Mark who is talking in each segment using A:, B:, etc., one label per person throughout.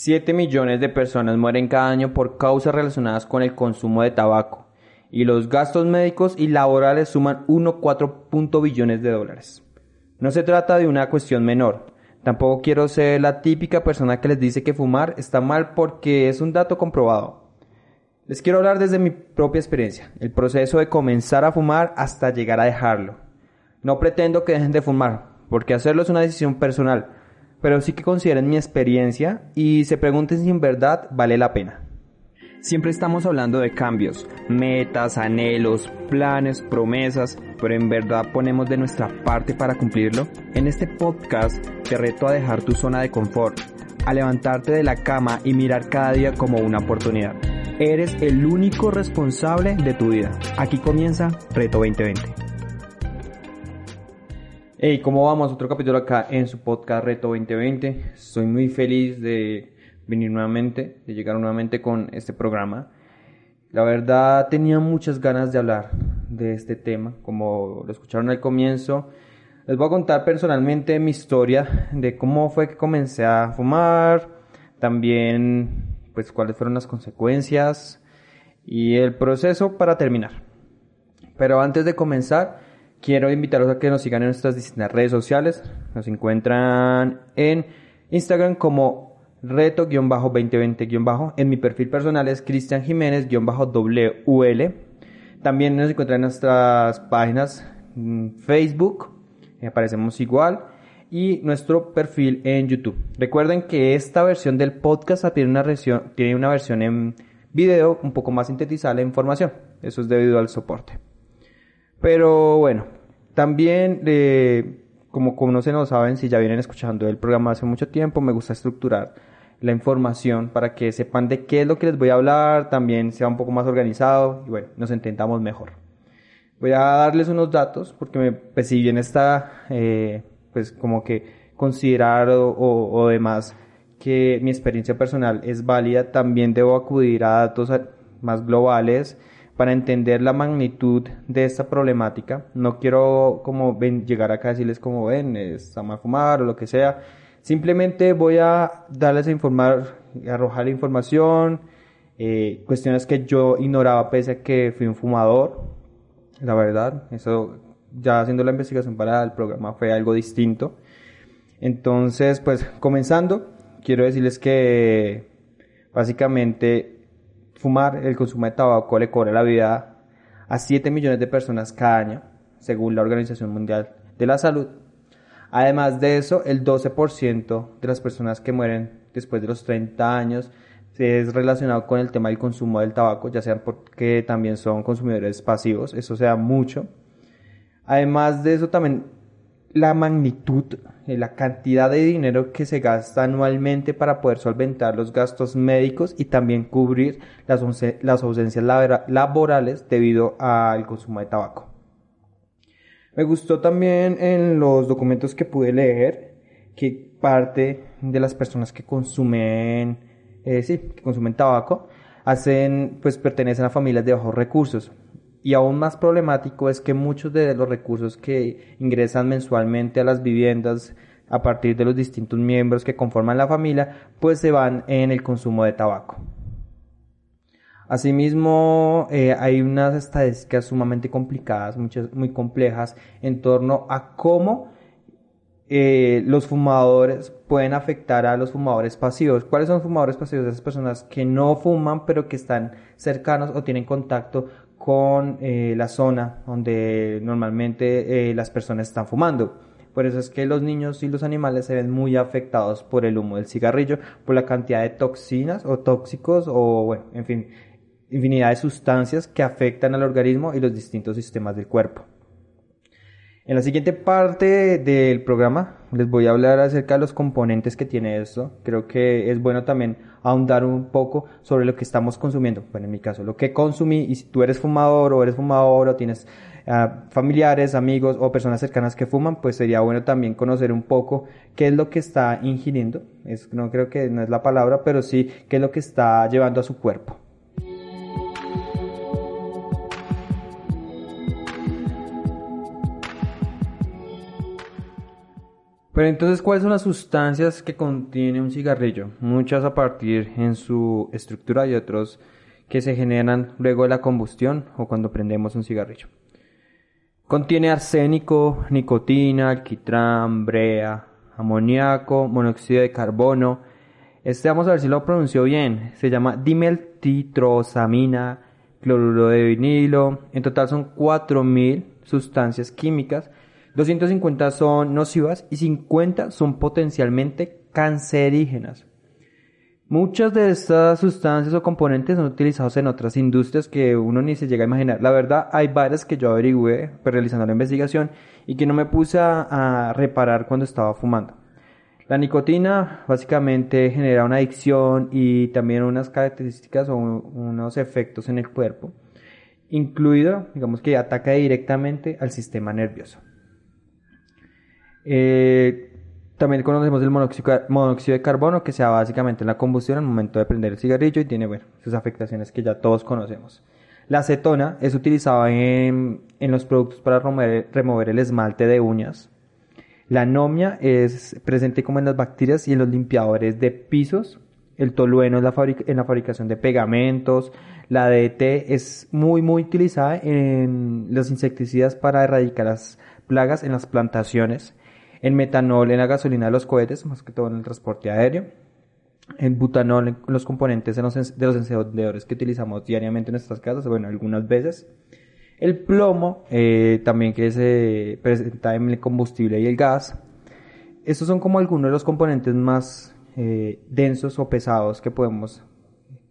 A: 7 millones de personas mueren cada año por causas relacionadas con el consumo de tabaco y los gastos médicos y laborales suman 1,4 billones de dólares. No se trata de una cuestión menor. Tampoco quiero ser la típica persona que les dice que fumar está mal porque es un dato comprobado. Les quiero hablar desde mi propia experiencia, el proceso de comenzar a fumar hasta llegar a dejarlo. No pretendo que dejen de fumar, porque hacerlo es una decisión personal, pero sí que consideren mi experiencia y se pregunten si en verdad vale la pena. Siempre estamos hablando de cambios, metas, anhelos, planes, promesas, pero en verdad ponemos de nuestra parte para cumplirlo. En este podcast te reto a dejar tu zona de confort, a levantarte de la cama y mirar cada día como una oportunidad. Eres el único responsable de tu vida. Aquí comienza Reto 2020. Hey, ¿cómo vamos? Otro capítulo acá en su podcast Reto 2020. Estoy muy feliz de venir nuevamente, de llegar nuevamente con este programa. La verdad tenía muchas ganas de hablar de este tema, como lo escucharon al comienzo. Les voy a contar personalmente mi historia de cómo fue que comencé a fumar, también pues cuáles fueron las consecuencias y el proceso para terminar. Pero antes de comenzar, Quiero invitarlos a que nos sigan en nuestras distintas redes sociales. Nos encuentran en Instagram como reto-2020- en mi perfil personal es Cristian Jiménez-WL. También nos encuentran en nuestras páginas Facebook, aparecemos igual, y nuestro perfil en YouTube. Recuerden que esta versión del podcast tiene una versión, tiene una versión en video un poco más sintetizada la información. Eso es debido al soporte. Pero bueno, también, eh, como, como no se nos saben, si ya vienen escuchando el programa hace mucho tiempo, me gusta estructurar la información para que sepan de qué es lo que les voy a hablar, también sea un poco más organizado y bueno, nos entendamos mejor. Voy a darles unos datos porque me, pues, si bien está, eh, pues como que considerar o, o demás que mi experiencia personal es válida, también debo acudir a datos más globales para entender la magnitud de esta problemática. No quiero como ven, llegar acá y decirles como ven, está mal fumar o lo que sea. Simplemente voy a darles a informar, arrojar información, eh, cuestiones que yo ignoraba pese a que fui un fumador. La verdad, eso ya haciendo la investigación para el programa fue algo distinto. Entonces, pues comenzando, quiero decirles que básicamente Fumar, el consumo de tabaco le cobra la vida a 7 millones de personas cada año, según la Organización Mundial de la Salud. Además de eso, el 12% de las personas que mueren después de los 30 años es relacionado con el tema del consumo del tabaco, ya sea porque también son consumidores pasivos, eso sea mucho. Además de eso, también la magnitud, eh, la cantidad de dinero que se gasta anualmente para poder solventar los gastos médicos y también cubrir las, ausencias laborales debido al consumo de tabaco. Me gustó también en los documentos que pude leer que parte de las personas que consumen, eh, sí, que consumen tabaco, hacen, pues pertenecen a familias de bajos recursos. Y aún más problemático es que muchos de los recursos que ingresan mensualmente a las viviendas a partir de los distintos miembros que conforman la familia, pues se van en el consumo de tabaco. Asimismo, eh, hay unas estadísticas sumamente complicadas, muchas, muy complejas, en torno a cómo eh, los fumadores pueden afectar a los fumadores pasivos. ¿Cuáles son fumadores pasivos? Esas personas que no fuman, pero que están cercanos o tienen contacto con eh, la zona donde normalmente eh, las personas están fumando. Por eso es que los niños y los animales se ven muy afectados por el humo del cigarrillo, por la cantidad de toxinas o tóxicos o, bueno, en fin, infinidad de sustancias que afectan al organismo y los distintos sistemas del cuerpo. En la siguiente parte del programa les voy a hablar acerca de los componentes que tiene esto. Creo que es bueno también ahondar un poco sobre lo que estamos consumiendo. Bueno, en mi caso, lo que consumí y si tú eres fumador o eres fumador o tienes uh, familiares, amigos o personas cercanas que fuman, pues sería bueno también conocer un poco qué es lo que está ingiriendo. Es, no creo que no es la palabra, pero sí qué es lo que está llevando a su cuerpo. Pero entonces, ¿cuáles son las sustancias que contiene un cigarrillo? Muchas a partir en su estructura y otros que se generan luego de la combustión o cuando prendemos un cigarrillo. Contiene arsénico, nicotina, alquitrán, brea, amoníaco, monóxido de carbono. Este vamos a ver si lo pronunció bien. Se llama dimeltitrosamina, cloruro de vinilo. En total son 4.000 sustancias químicas 250 son nocivas y 50 son potencialmente cancerígenas. Muchas de estas sustancias o componentes son utilizados en otras industrias que uno ni se llega a imaginar. La verdad, hay varias que yo averigüé pues, realizando la investigación y que no me puse a, reparar cuando estaba fumando. La nicotina básicamente genera una adicción y también unas características o unos efectos en el cuerpo, incluido, digamos que ataca directamente al sistema nervioso. Eh, también conocemos el monóxido, de carbono, que se da básicamente en la combustión al momento de prender el cigarrillo y tiene, sus afectaciones que ya todos conocemos. La acetona es utilizada en, los productos para remover, el esmalte de uñas. La anomia es presente como en las bacterias y en los limpiadores de pisos. El tolueno es la en la fabricación de pegamentos. La DDT es muy, muy utilizada en los insecticidas para erradicar las plagas en las plantaciones en metanol en la gasolina de los cohetes, más que todo en el transporte aéreo, en butanol en los componentes de los, encendedores que utilizamos diariamente en nuestras casas, bueno, algunas veces. El plomo, eh, también que se presenta en el combustible y el gas. Estos son como algunos de los componentes más eh, densos o pesados que podemos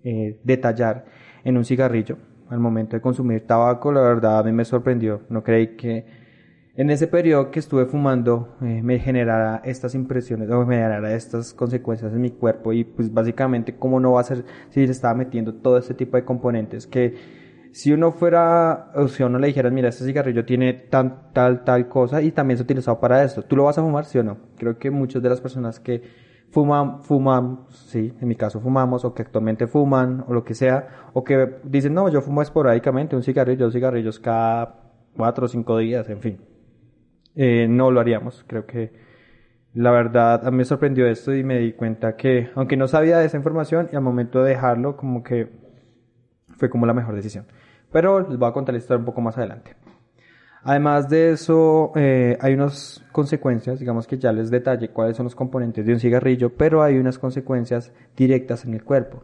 A: eh, detallar en un cigarrillo. Al momento de consumir tabaco, la verdad a mí me sorprendió. No creí que en ese periodo que estuve fumando eh, me generara estas impresiones o me generara estas consecuencias en mi cuerpo y pues básicamente cómo no va a ser si le estaba metiendo todo este tipo de componentes que si uno fuera o si uno le dijera mira este cigarrillo tiene tan tal tal cosa y también se utilizado para esto tú lo vas a fumar sí o no creo que muchas de las personas que fuman fuman sí en mi caso fumamos o que actualmente fuman o lo que sea o que dicen no yo fumo esporádicamente un cigarrillo dos cigarrillos cada cuatro o cinco días en fin eh, no lo haríamos. Creo que la verdad a mí me sorprendió esto y me di cuenta que, aunque no sabía de esa información, y al momento de dejarlo, como que fue como la mejor decisión. Pero les voy a contar la historia un poco más adelante. Además de eso, eh, hay unas consecuencias, digamos que ya les detalle cuáles son los componentes de un cigarrillo, pero hay unas consecuencias directas en el cuerpo.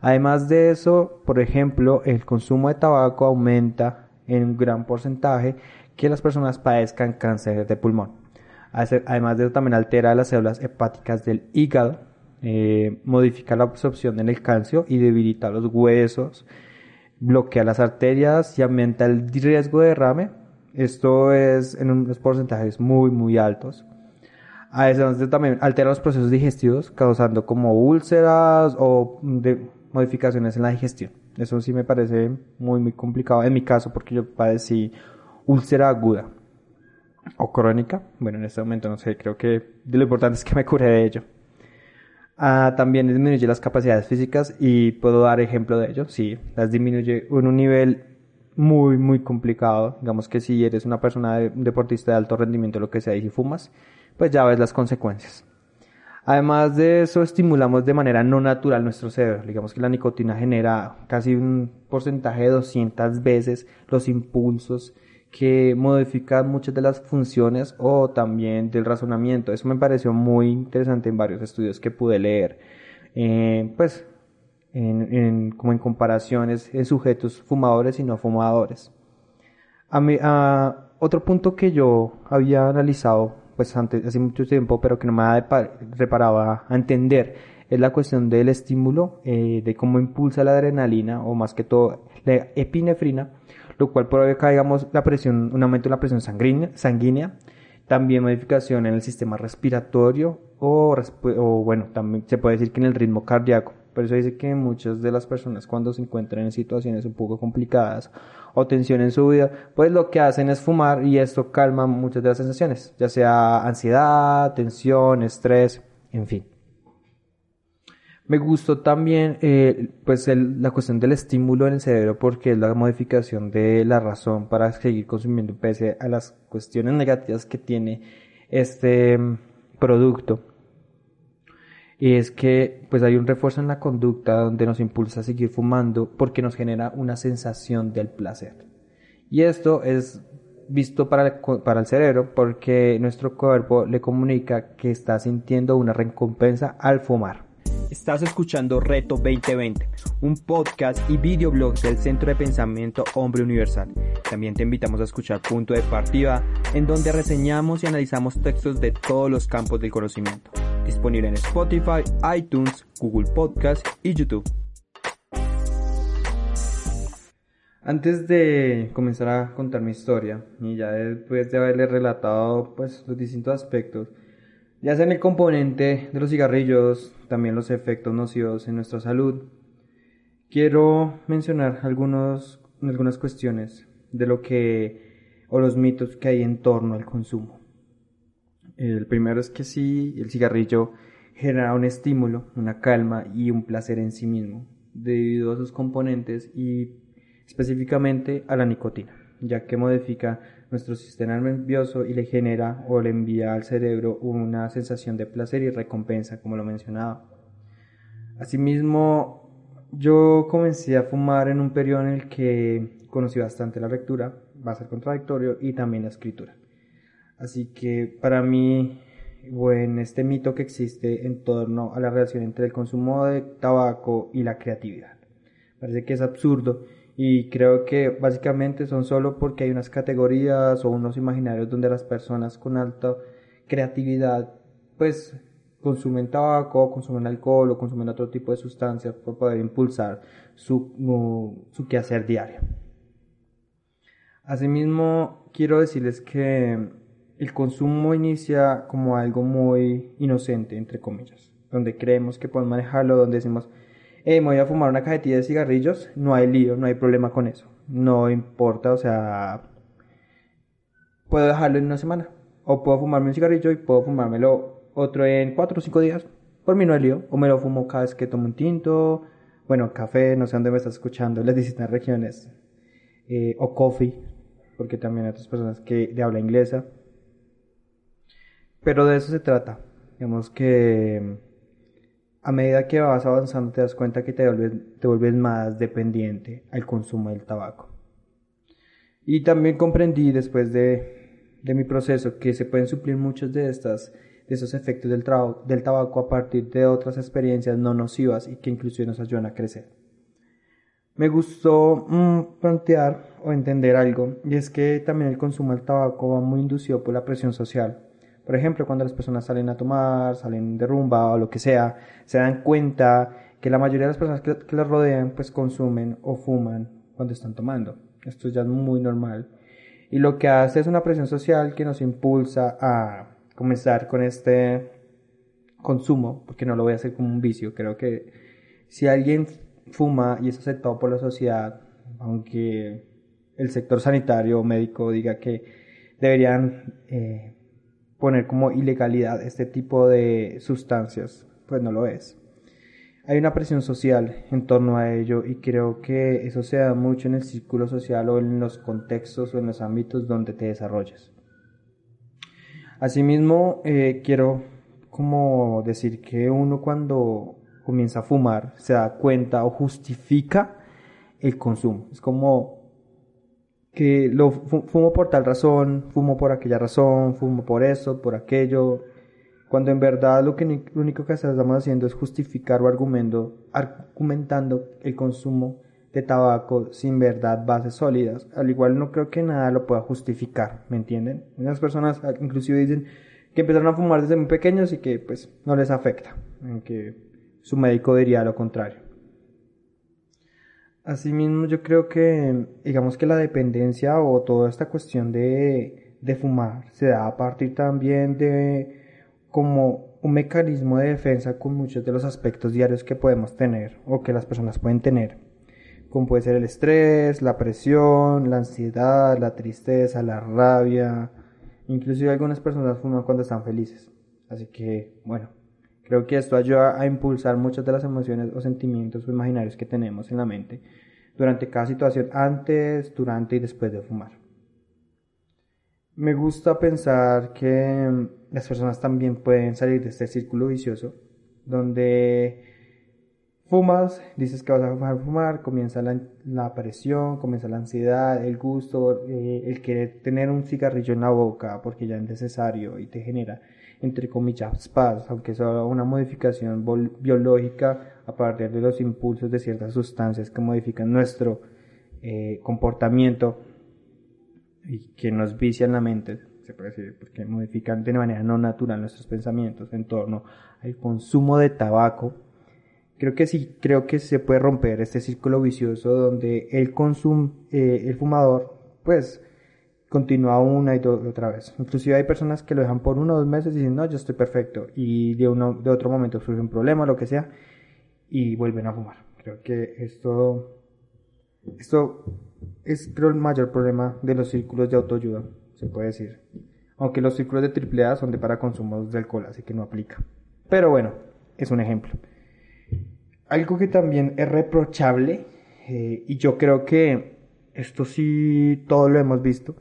A: Además de eso, por ejemplo, el consumo de tabaco aumenta en un gran porcentaje que las personas padezcan cáncer de pulmón. Además de eso también altera las células hepáticas del hígado, eh, modifica la absorción del calcio y debilita los huesos, bloquea las arterias y aumenta el riesgo de derrame. Esto es en unos porcentajes muy muy altos. Además de también altera los procesos digestivos, causando como úlceras o modificaciones en la digestión. Eso sí me parece muy muy complicado en mi caso porque yo padecí úlcera aguda o crónica. Bueno, en este momento no sé, creo que lo importante es que me cure de ello. Ah, también disminuye las capacidades físicas y puedo dar ejemplo de ello. Sí, las disminuye en un nivel muy, muy complicado. Digamos que si eres una persona deportista de alto rendimiento, lo que sea, y si fumas, pues ya ves las consecuencias. Además de eso, estimulamos de manera no natural nuestro cerebro. Digamos que la nicotina genera casi un porcentaje de 200 veces los impulsos que modifican muchas de las funciones o también del razonamiento. Eso me pareció muy interesante en varios estudios que pude leer. Eh, pues, en, como en comparaciones en sujetos fumadores y no fumadores. A otro punto que yo había analizado, pues antes, hace mucho tiempo, pero que no me reparaba a entender, es la cuestión del estímulo, eh, de cómo impulsa la adrenalina, o más que todo la epinefrina, lo cual provoca, digamos, la presión, un aumento de la presión sanguínea, sanguínea también modificación en el sistema respiratorio o, o, bueno, también se puede decir que en el ritmo cardíaco. Por eso dice que muchas de las personas cuando se encuentran en situaciones un poco complicadas o tensión en su vida, pues lo que hacen es fumar y esto calma muchas de las sensaciones, ya sea ansiedad, tensión, estrés, en fin. Me gustó también eh, pues la cuestión del estímulo en el cerebro porque es la modificación de la razón para seguir consumiendo pese a las cuestiones negativas que tiene este mm, producto. Y es que pues hay un refuerzo en la conducta donde nos impulsa a seguir fumando porque nos genera una sensación del placer. Y esto es visto para el, para el cerebro porque nuestro cuerpo le comunica que está sintiendo una recompensa al fumar.
B: Estás escuchando Reto 2020, un podcast y videoblog del Centro de Pensamiento Hombre Universal. También te invitamos a escuchar Punto de Partida, en donde reseñamos y analizamos textos de todos los campos del conocimiento. Disponible en Spotify, iTunes, Google Podcast y YouTube.
A: Antes de comenzar a contar mi historia, y ya después de haberle relatado pues, los distintos aspectos, ya sea en el componente de los cigarrillos, también los efectos nocivos en nuestra salud, quiero mencionar algunos, algunas cuestiones de lo que o los mitos que hay en torno al consumo. El primero es que sí, el cigarrillo genera un estímulo, una calma y un placer en sí mismo, debido a sus componentes y específicamente a la nicotina, ya que modifica nuestro sistema nervioso y le genera o le envía al cerebro una sensación de placer y recompensa, como lo mencionaba. Asimismo, yo comencé a fumar en un periodo en el que conocí bastante la lectura, va a ser contradictorio, y también la escritura. Así que para mí, bueno, este mito que existe en torno a la relación entre el consumo de tabaco y la creatividad. Parece que es absurdo y creo que básicamente son solo porque hay unas categorías o unos imaginarios donde las personas con alta creatividad pues consumen tabaco, consumen alcohol o consumen otro tipo de sustancias para poder impulsar su, su quehacer diario. Asimismo, quiero decirles que el consumo inicia como algo muy inocente, entre comillas, donde creemos que podemos manejarlo, donde decimos, me voy a fumar una cajetilla de cigarrillos, no hay lío, no hay problema con eso. No importa, o sea, puedo dejarlo en una semana. O puedo fumarme un cigarrillo y puedo fumármelo otro en cuatro o cinco días. Por mí no hay lío. O me lo fumo cada vez que tomo un tinto. Bueno, café, no sé dónde me estás escuchando, las distintas regiones. Eh, o coffee, porque también hay otras personas que de habla inglesa. Pero de eso se trata. Digamos que a medida que vas avanzando te das cuenta que te vuelves, te vuelves más dependiente al consumo del tabaco. Y también comprendí después de, de mi proceso que se pueden suplir muchos de, estas, de esos efectos del, del tabaco a partir de otras experiencias no nocivas y que incluso nos ayudan a crecer. Me gustó mm, plantear o entender algo y es que también el consumo del tabaco va muy inducido por la presión social por ejemplo, cuando las personas salen a tomar, salen de rumba o lo que sea, se dan cuenta que la mayoría de las personas que, que las rodean pues consumen o fuman cuando están tomando. Esto ya es muy normal. Y lo que hace es una presión social que nos impulsa a comenzar con este consumo, porque no lo voy a hacer como un vicio. Creo que si alguien fuma y es aceptado por la sociedad, aunque el sector sanitario o médico diga que deberían eh, poner como ilegalidad este tipo de sustancias, pues no lo es. Hay una presión social en torno a ello y creo que eso se da mucho en el círculo social o en los contextos o en los ámbitos donde te desarrollas. Asimismo, eh, quiero como decir que uno cuando comienza a fumar se da cuenta o justifica el consumo. Es como que lo fumo por tal razón, fumo por aquella razón, fumo por eso, por aquello, cuando en verdad lo, único que estamos haciendo es justificar o argumento, argumentando el consumo de tabaco sin verdad bases sólidas. Al igual no creo que nada lo pueda justificar, ¿me entienden? Unas personas ah, inclusive dicen que empezaron a fumar desde muy pequeños y que pues no les afecta, en que su médico diría lo contrario. Asimismo, yo creo que, digamos que la dependencia o toda esta cuestión de, de fumar se da a partir también de como un mecanismo de defensa con muchos de los aspectos diarios que podemos tener o que las personas pueden tener, como puede ser el estrés, la presión, la ansiedad, la tristeza, la rabia, inclusive algunas personas fuman cuando están felices. Así que, bueno, creo que esto ayuda a impulsar muchas de las emociones o sentimientos imaginarios que tenemos en la mente durante cada situación antes, durante y después de fumar. Me gusta pensar que mm, las personas también pueden salir de este círculo vicioso donde fumas, dices que vas a fumar, fumar, comienza la, la presión, comienza la ansiedad, el gusto, eh, el querer tener un cigarrillo en la boca porque ya es necesario y te genera, entre comillas, paz, aunque es una modificación biológica a partir de los impulsos de ciertas sustancias que modifican nuestro eh, comportamiento y que nos vician la mente, se puede decir, porque modifican de manera no natural nuestros pensamientos en torno al consumo de tabaco. Creo que sí, creo que se puede romper este círculo vicioso donde el consumo, eh, el fumador, pues, continúa una y otra vez. Inclusive hay personas que lo dejan por uno o dos meses y dicen, no, yo estoy perfecto. Y de, uno, de otro momento surge un problema, lo que sea, y vuelven a fumar. Creo que esto, esto es creo el mayor problema de los círculos de autoayuda, se puede decir. Aunque los círculos de AAA son de para consumos de alcohol, así que no aplica. Pero bueno, es un ejemplo. Algo que también es reprochable, eh, y yo creo que esto sí todo lo hemos visto,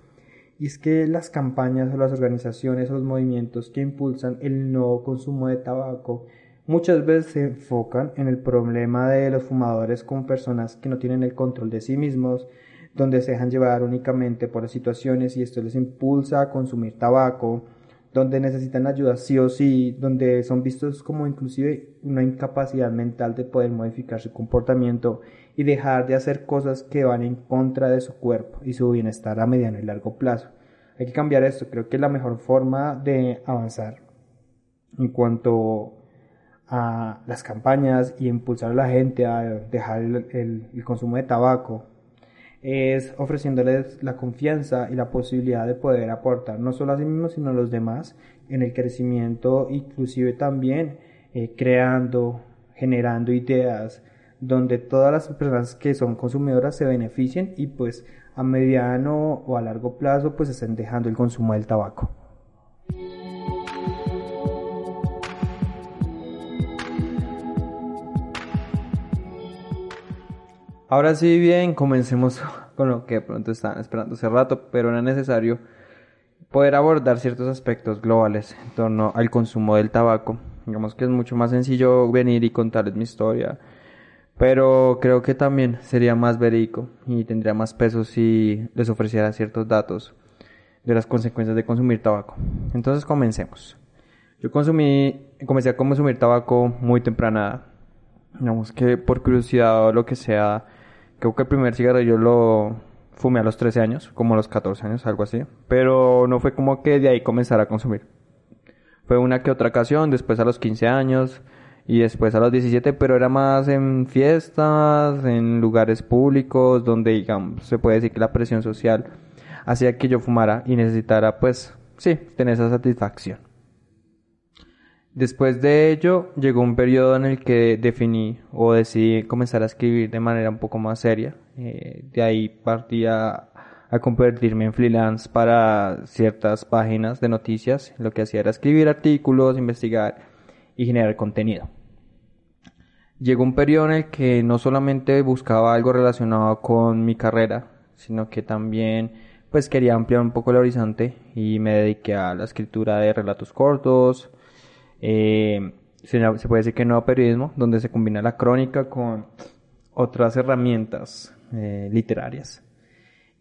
A: y es que las campañas o las organizaciones o los movimientos que impulsan el no consumo de tabaco muchas veces se enfocan en el problema de los fumadores con personas que no tienen el control de sí mismos, donde se dejan llevar únicamente por las situaciones y esto les impulsa a consumir tabaco, donde necesitan ayuda sí o sí, donde son vistos como inclusive una incapacidad mental de poder modificar su comportamiento y dejar de hacer cosas que van en contra de su cuerpo y su bienestar a mediano y largo plazo. Hay que cambiar esto, creo que es la mejor forma de avanzar en cuanto a las campañas y impulsar a la gente a dejar el consumo de tabaco es ofreciéndoles la confianza y la posibilidad de poder aportar no solo a sí mismos sino a los demás en el crecimiento inclusive también eh, creando generando ideas donde todas las personas que son consumidoras se beneficien y pues a mediano o a largo plazo pues estén dejando el consumo del tabaco.
B: Ahora sí, bien, comencemos con lo que pronto estaban esperando hace rato, pero era necesario poder abordar ciertos aspectos globales en torno al consumo del tabaco. Digamos que es mucho más sencillo venir y contarles mi historia, pero creo que también sería más verídico y tendría más peso si les ofreciera ciertos datos de las consecuencias de consumir tabaco. Entonces comencemos. Yo comencé a consumir tabaco muy temprana, digamos que por curiosidad o lo que sea, Creo que el primer cigarrillo lo fumé a los 13 años, como a los 14 años, algo así. Pero no fue como que de ahí comenzara a consumir. Fue una que otra ocasión, después a los 15 años y después a los 17, pero era más en fiestas, en lugares públicos, donde digamos, se puede decir que la presión social hacía que yo fumara y necesitara, pues, sí, tener esa satisfacción. Después de ello llegó un periodo en el que definí o decidí comenzar a escribir de manera un poco más seria. Eh, de ahí partí a, convertirme en freelance para ciertas páginas de noticias. Lo que hacía era escribir artículos, investigar y generar contenido. Llegó un periodo en el que no solamente buscaba algo relacionado con mi carrera, sino que también pues quería ampliar un poco el horizonte y me dediqué a la escritura de relatos cortos, eh, se, puede decir que nuevo periodismo, donde se combina la crónica con otras herramientas eh, literarias.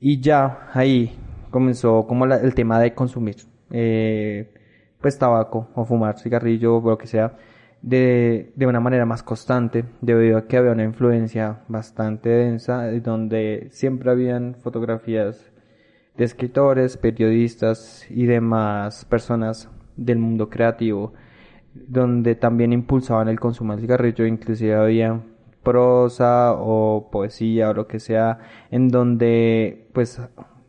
B: Y ya ahí comenzó como el tema de consumir, eh, pues tabaco o fumar cigarrillo o lo que sea, de, de una manera más constante, debido a que había una influencia bastante densa, donde siempre habían fotografías de escritores, periodistas y demás personas del mundo creativo donde también impulsaban el consumo del cigarrillo, inclusive había
A: prosa o poesía o lo que sea, en donde pues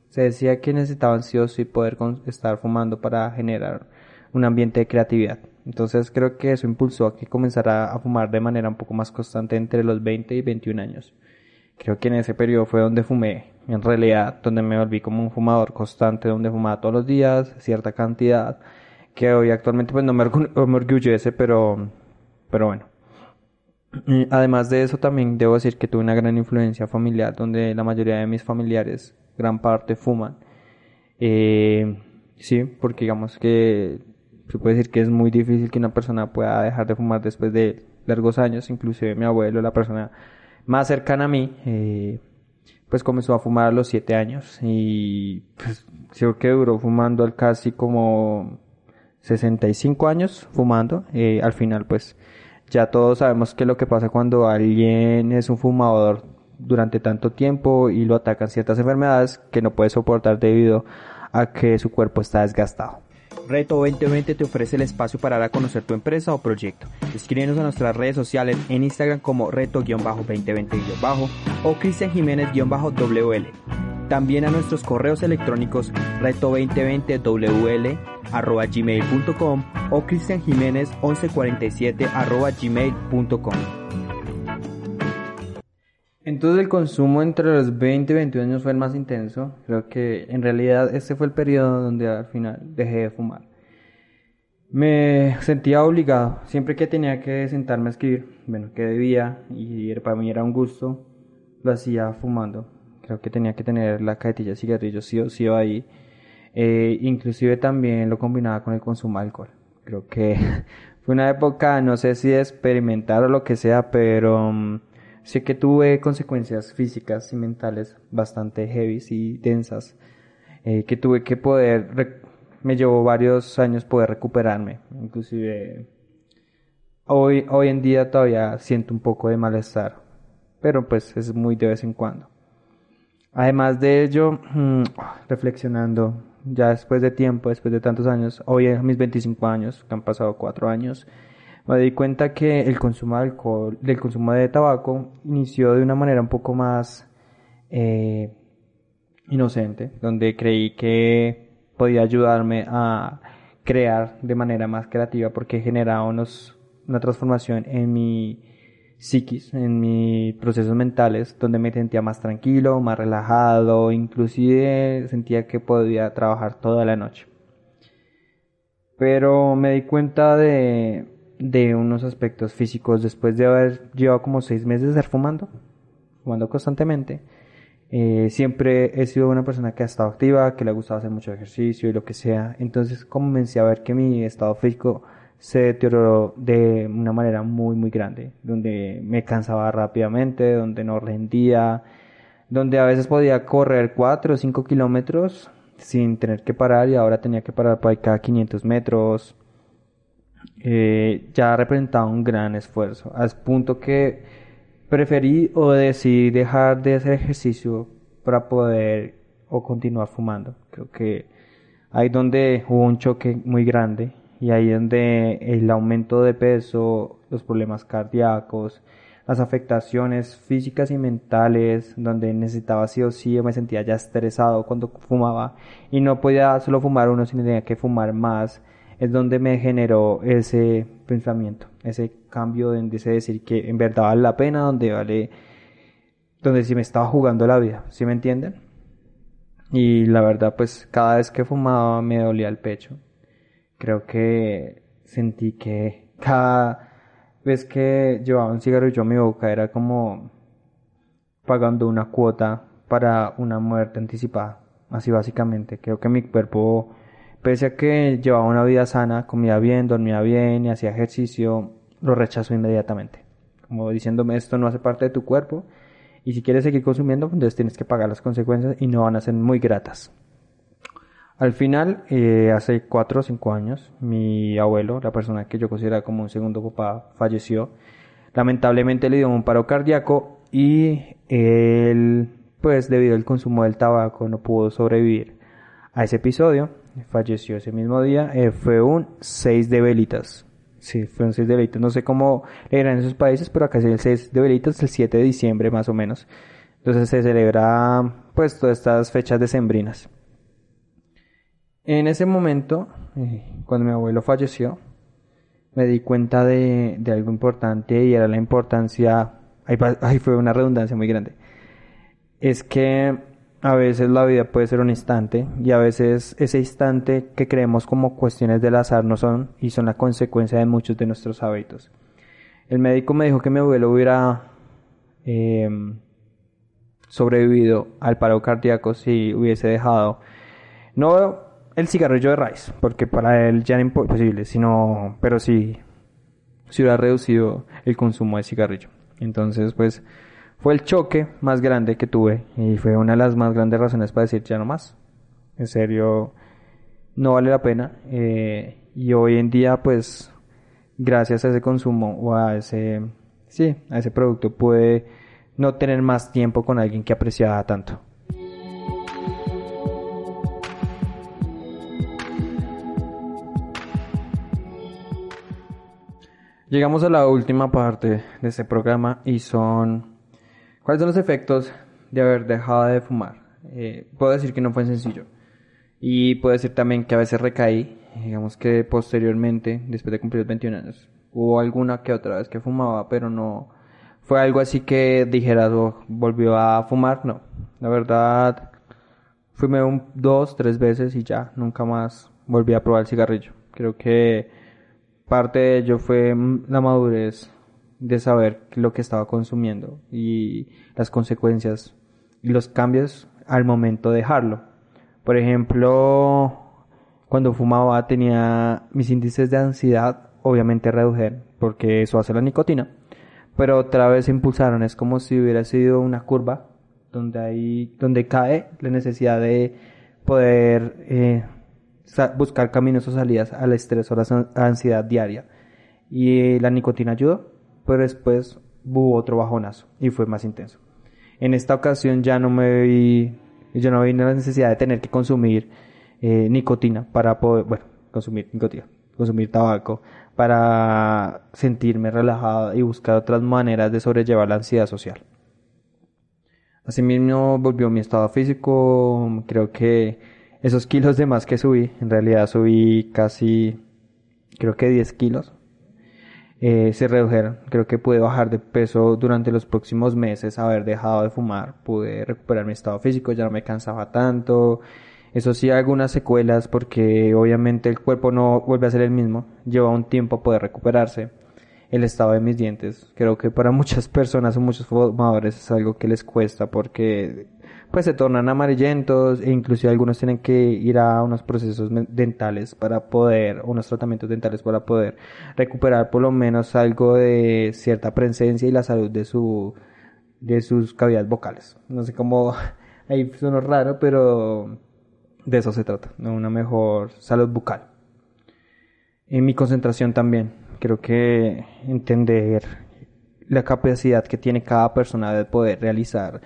A: se decía que necesitaban sí o sí poder estar fumando para generar un ambiente de creatividad. Entonces creo que eso impulsó a que comenzara a fumar de manera un poco más constante entre los 20 y 21 años. Creo que en ese periodo fue donde fumé, en realidad, donde me volví como un fumador constante, donde fumaba todos los días, cierta cantidad, que hoy actualmente pues no me, orgullece, pero, pero bueno. además de eso también debo decir que tuve una gran influencia familiar, donde la mayoría de mis familiares, gran parte, fuman. Eh, sí, porque digamos que se puede decir que es muy difícil que una persona pueda dejar de fumar después de largos años, inclusive mi abuelo, la persona más cercana a mí, eh, pues comenzó a fumar a los 7 años y pues creo que duró fumando al casi como 65 años fumando. Eh, al final pues ya todos sabemos que lo que pasa cuando alguien es un fumador durante tanto tiempo y lo atacan ciertas enfermedades que no puede soportar debido a que su cuerpo está desgastado.
B: Reto 2020 te ofrece el espacio para dar a conocer tu empresa o proyecto. Escríbenos a nuestras redes sociales en Instagram como reto-2020- o Cristian Jiménez-WL. También a nuestros correos electrónicos reto2020wl gmail.com o Cristian Jiménez 1147 gmail.com.
A: Entonces el consumo entre los 20 y 21 años fue el más intenso. Creo que en realidad ese fue el periodo donde al final dejé de fumar. Me sentía obligado, siempre que tenía que sentarme a escribir, bueno, que debía, y para mí era un gusto, lo hacía fumando. Creo que tenía que tener la cajetilla de cigarrillos sí o sí ahí. Eh, inclusive también lo combinaba con el consumo de alcohol. Creo que fue una época, no sé si experimentar o lo que sea, pero... Sé que tuve consecuencias físicas y mentales bastante heavy y densas, eh, que tuve que poder, me llevó varios años poder recuperarme, inclusive hoy, hoy en día todavía siento un poco de malestar, pero pues es muy de vez en cuando. Además de ello, mm, reflexionando, ya después de tiempo, después de tantos años, hoy a mis 25 años, que han pasado cuatro años, me di cuenta que el consumo de alcohol, del consumo de tabaco inició de una manera un poco más eh, inocente, donde creí que podía ayudarme a crear de manera más creativa porque generaba unos, una transformación en mi psiquis, en mis procesos mentales, donde me sentía más tranquilo, más relajado, inclusive sentía que podía trabajar toda la noche. Pero me di cuenta de de unos aspectos físicos después de haber llevado como seis meses de estar fumando, fumando constantemente. Eh, siempre he sido una persona que ha estado activa, que le ha gustado hacer mucho ejercicio y lo que sea. Entonces comencé a ver que mi estado físico se deterioró de una manera muy muy grande, donde me cansaba rápidamente, donde no rendía, donde a veces podía correr 4 o 5 kilómetros sin tener que parar y ahora tenía que parar para cada 500 metros, eh, ya representaba un gran esfuerzo, al punto que preferí o decidí dejar de hacer ejercicio para poder o continuar fumando. Creo que ahí donde hubo un choque muy grande y ahí donde el aumento de peso, los problemas cardíacos, las afectaciones físicas y mentales, donde necesitaba sí o sí, me sentía ya estresado cuando fumaba y no podía solo fumar uno, sino tenía que fumar más es donde me generó ese pensamiento, ese cambio de ese decir que en verdad vale la pena, donde vale, donde sí me estaba jugando la vida, ¿sí me entienden? Y la verdad, pues cada vez que fumaba me dolía el pecho. Creo que sentí que cada vez que llevaba un cigarrillo a mi boca era como pagando una cuota para una muerte anticipada. Así básicamente, creo que mi cuerpo Pese a que llevaba una vida sana, comía bien, dormía bien y hacía ejercicio, lo rechazó inmediatamente. Como diciéndome esto no hace parte de tu cuerpo y si quieres seguir consumiendo, entonces tienes que pagar las consecuencias y no van a ser muy gratas. Al final, eh, hace cuatro o cinco años, mi abuelo, la persona que yo consideraba como un segundo papá, falleció. Lamentablemente le dio un paro cardíaco y él, pues debido al consumo del tabaco, no pudo sobrevivir a ese episodio falleció ese mismo día, eh, fue un 6 de velitas. Sí, fueron 6 de velitas. No sé cómo eran en esos países, pero acá es el 6 de velitas, el 7 de diciembre más o menos. Entonces se celebra pues todas estas fechas decembrinas. En ese momento, eh, cuando mi abuelo falleció, me di cuenta de, de algo importante y era la importancia, ahí, ahí fue una redundancia muy grande, es que a veces la vida puede ser un instante y a veces ese instante que creemos como cuestiones del azar no son y son la consecuencia de muchos de nuestros hábitos. El médico me dijo que mi abuelo hubiera eh, sobrevivido al paro cardíaco si hubiese dejado no el cigarrillo de raíz, porque para él ya era imposible, sino, pero sí, si hubiera reducido el consumo de cigarrillo. Entonces, pues, fue el choque más grande que tuve y fue una de las más grandes razones para decir ya no más. En serio, no vale la pena. Eh, y hoy en día, pues, gracias a ese consumo o a ese, sí, a ese producto puede no tener más tiempo con alguien que apreciaba tanto. Llegamos a la última parte de este programa y son cuáles son los efectos de haber dejado de fumar. Eh, puedo decir que no fue sencillo y puedo decir también que a veces recaí, digamos que posteriormente, después de cumplir los 21 años, hubo alguna que otra vez que fumaba, pero no fue algo así que dijeras, oh, volvió a fumar, no. La verdad, fumé un, dos, tres veces y ya, nunca más volví a probar el cigarrillo. Creo que parte de ello fue la madurez de saber lo que estaba consumiendo y las consecuencias y los cambios al momento de dejarlo. Por ejemplo, cuando fumaba tenía mis índices de ansiedad obviamente redujeron porque eso hace la nicotina, pero otra vez impulsaron, es como si hubiera sido una curva donde hay donde cae la necesidad de poder eh, buscar caminos o salidas al estrés o la ansiedad diaria. Y la nicotina ayudó, pero después hubo otro bajonazo y fue más intenso. En esta ocasión ya no me vi, yo no vi la necesidad de tener que consumir eh, nicotina para poder, bueno, consumir nicotina, consumir tabaco para sentirme relajado y buscar otras maneras de sobrellevar la ansiedad social. Asimismo volvió mi estado físico, creo que esos kilos de más que subí, en realidad subí casi, creo que 10 kilos, eh, se redujeron. Creo que pude bajar de peso durante los próximos meses, haber dejado de fumar, pude recuperar mi estado físico, ya no me cansaba tanto. Eso sí, algunas secuelas porque obviamente el cuerpo no vuelve a ser el mismo, lleva un tiempo poder recuperarse. El estado de mis dientes, creo que para muchas personas o muchos fumadores es algo que les cuesta porque pues se tornan amarillentos e inclusive algunos tienen que ir a unos procesos dentales para poder, unos tratamientos dentales para poder recuperar por lo menos algo de cierta presencia y la salud de su de sus cavidades vocales. No sé cómo ahí suena raro, pero de eso se trata, de una mejor salud bucal. En mi concentración también, creo que entender la capacidad que tiene cada persona de poder realizar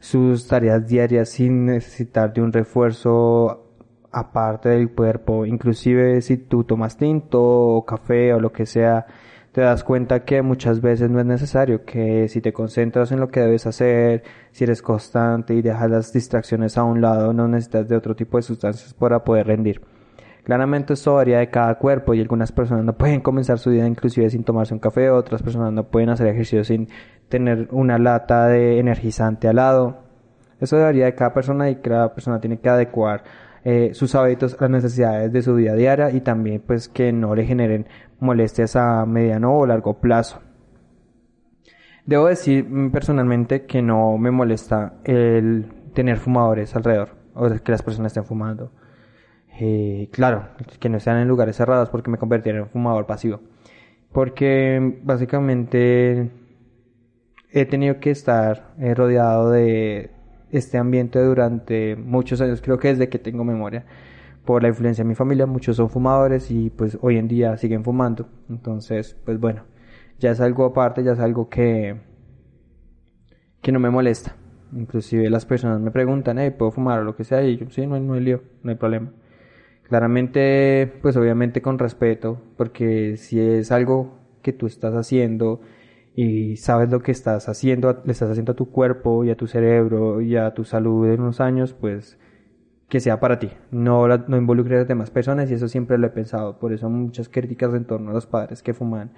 A: sus tareas diarias sin necesitar de un refuerzo aparte del cuerpo. Inclusive si tú tomas tinto o café o lo que sea, te das cuenta que muchas veces no es necesario, que si te concentras en lo que debes hacer, si eres constante y dejas las distracciones a un lado, no necesitas de otro tipo de sustancias para poder rendir. Claramente esto varía de cada cuerpo y algunas personas no pueden comenzar su día inclusive sin tomarse un café, otras personas no pueden hacer ejercicio sin tener una lata de energizante al lado. Eso varía de cada persona y cada persona tiene que adecuar eh, sus hábitos a las necesidades de su vida diaria y también pues que no le generen molestias a mediano o largo plazo. Debo decir mm, personalmente que no me molesta el tener fumadores alrededor o que las personas estén fumando. Eh, claro, que no sean en lugares cerrados porque me convertiría en un fumador pasivo. Porque básicamente he tenido que estar eh, rodeado de este ambiente durante muchos años, creo que desde que tengo memoria, por la influencia de mi familia, muchos son fumadores y pues hoy en día siguen fumando. Entonces, pues bueno, ya es algo aparte, ya es algo que, que no me molesta. Inclusive las personas me preguntan, ¿puedo fumar o lo que sea? Y yo, sí, no, no hay lío, no hay problema. Claramente, pues obviamente con respeto, porque si es algo que tú estás haciendo y sabes lo que estás haciendo, le estás haciendo a tu cuerpo y a tu cerebro y a tu salud en unos años, pues que sea para ti, no, no involucres a demás personas y eso siempre lo he pensado, por eso muchas críticas en torno a los padres que fuman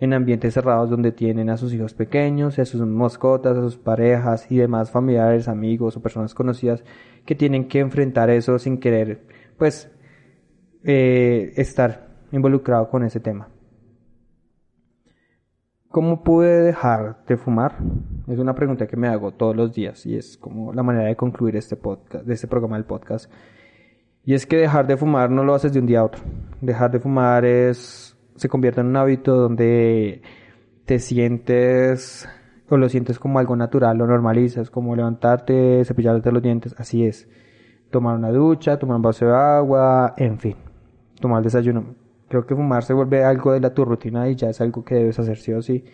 A: en ambientes cerrados donde tienen a sus hijos pequeños, a sus mascotas, a sus parejas y demás familiares, amigos o personas conocidas que tienen que enfrentar eso sin querer, pues, eh, estar involucrado con ese tema. ¿Cómo pude dejar de fumar? Es una pregunta que me hago todos los días y es como la manera de concluir este podcast, de este programa del podcast. Y es que dejar de fumar no lo haces de un día a otro. Dejar de fumar es se convierte en un hábito donde te sientes o lo sientes como algo natural, lo normalizas, como levantarte, cepillarte los dientes, así es. Tomar una ducha, tomar un vaso de agua, en fin, tomar el desayuno. Creo que fumar se vuelve algo de la tu rutina y ya es algo que debes hacer sí o sí.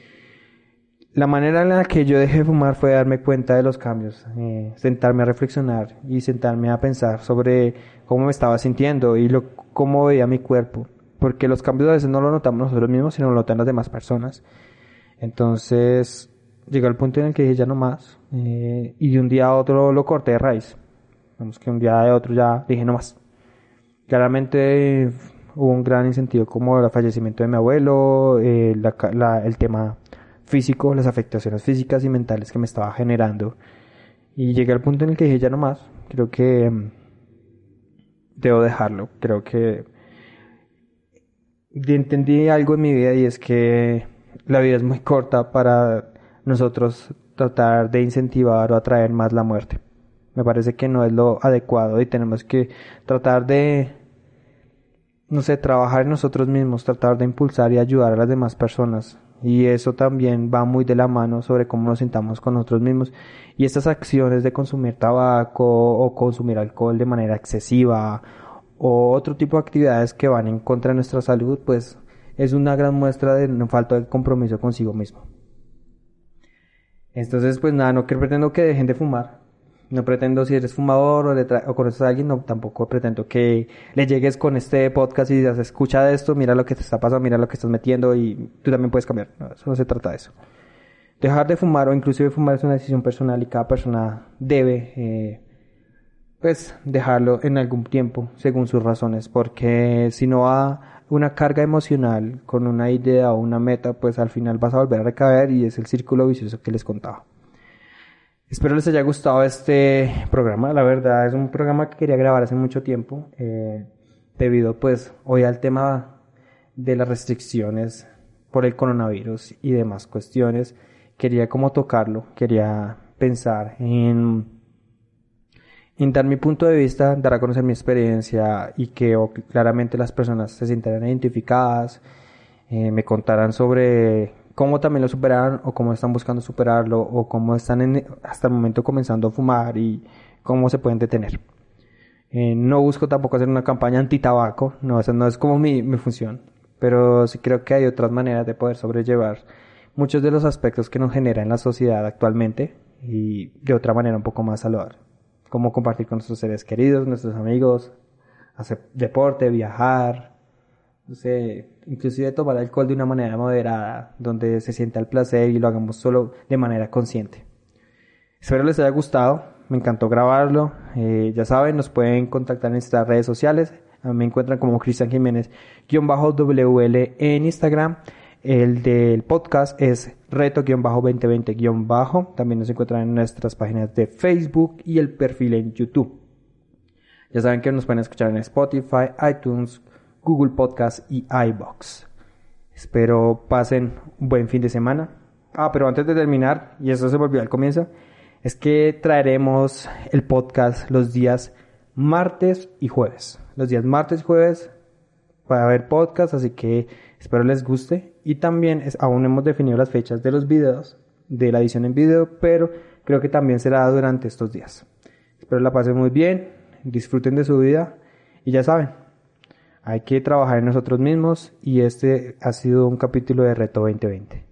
A: La manera en la que yo dejé de fumar fue darme cuenta de los cambios, eh, sentarme a reflexionar y sentarme a pensar sobre cómo me estaba sintiendo y lo, cómo veía mi cuerpo porque los cambios a veces no lo notamos nosotros mismos, sino lo notan las demás personas. Entonces, llegó el punto en el que dije ya no más, eh, y de un día a otro lo corté de raíz. Vamos que un día de otro ya dije no más. Claramente hubo un gran incentivo como el fallecimiento de mi abuelo, eh, el tema físico, las afectaciones físicas y mentales que me estaba generando. Y llegué al punto en el que dije ya no más. Creo que mm, debo dejarlo. Creo que entendí algo en mi vida y es que la vida es muy corta para nosotros tratar de incentivar o atraer más la muerte. Me parece que no es lo adecuado y tenemos que tratar de, no sé, trabajar en nosotros mismos, tratar de impulsar y ayudar a las demás personas. Y eso también va muy de la mano sobre cómo nos sintamos con nosotros mismos. Y estas acciones de consumir tabaco o consumir alcohol de manera excesiva o otro tipo de actividades que van en contra de nuestra salud, pues es una gran muestra de falta de compromiso consigo mismo. Entonces, pues nada, no pretendo que dejen de fumar. No pretendo si eres fumador o, le o conoces a alguien, no, tampoco pretendo que le llegues con este podcast y digas, escucha esto, mira lo que te está pasando, mira lo que estás metiendo y tú también puedes cambiar. No, eso no se trata de eso. Dejar de fumar o inclusive fumar es una decisión personal y cada persona debe eh, pues dejarlo en algún tiempo según sus razones, porque si no va una carga emocional con una idea o una meta, pues al final vas a volver a recaer y es el círculo vicioso que les contaba. Espero les haya gustado este programa, la verdad es un programa que quería grabar hace mucho tiempo, eh, debido pues hoy al tema de las restricciones por el coronavirus y demás cuestiones, quería como tocarlo, quería pensar en dar mi punto de vista, dar a conocer mi experiencia y que claramente las personas se sintieran identificadas, eh, me contaran sobre cómo también lo superaron o cómo están buscando superarlo o cómo están hasta el momento comenzando a fumar y cómo se pueden detener. Eh, no busco tampoco hacer una campaña anti-tabaco, no, esa no es como mi, mi función, pero sí creo que hay otras maneras de poder sobrellevar muchos de los aspectos que nos genera en la sociedad actualmente y de otra manera un poco más saludable cómo compartir con nuestros seres queridos, nuestros amigos, hacer deporte, viajar, no inclusive tomar alcohol de una manera moderada, donde se sienta el placer y lo hagamos solo de manera consciente. Espero les haya gustado, me encantó grabarlo, eh, ya saben, nos pueden contactar en nuestras redes sociales, me encuentran como Cristian Jiménez-WL en Instagram el del podcast es reto-2020- también nos encuentran en nuestras páginas de Facebook y el perfil en YouTube. Ya saben que nos pueden escuchar en Spotify, iTunes, Google Podcast y iBox. Espero pasen un buen fin de semana. Ah, pero antes de terminar, y eso se volvió al comienzo, es que traeremos el podcast los días martes y jueves. Los días martes y jueves va a haber podcast, así que espero les guste. Y también aún hemos definido las fechas de los videos, de la edición en video, pero creo que también será durante estos días. Espero la pasen muy bien, disfruten de su vida y ya saben, hay que trabajar en nosotros mismos y este ha sido un capítulo de Reto 2020.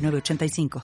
C: 906985.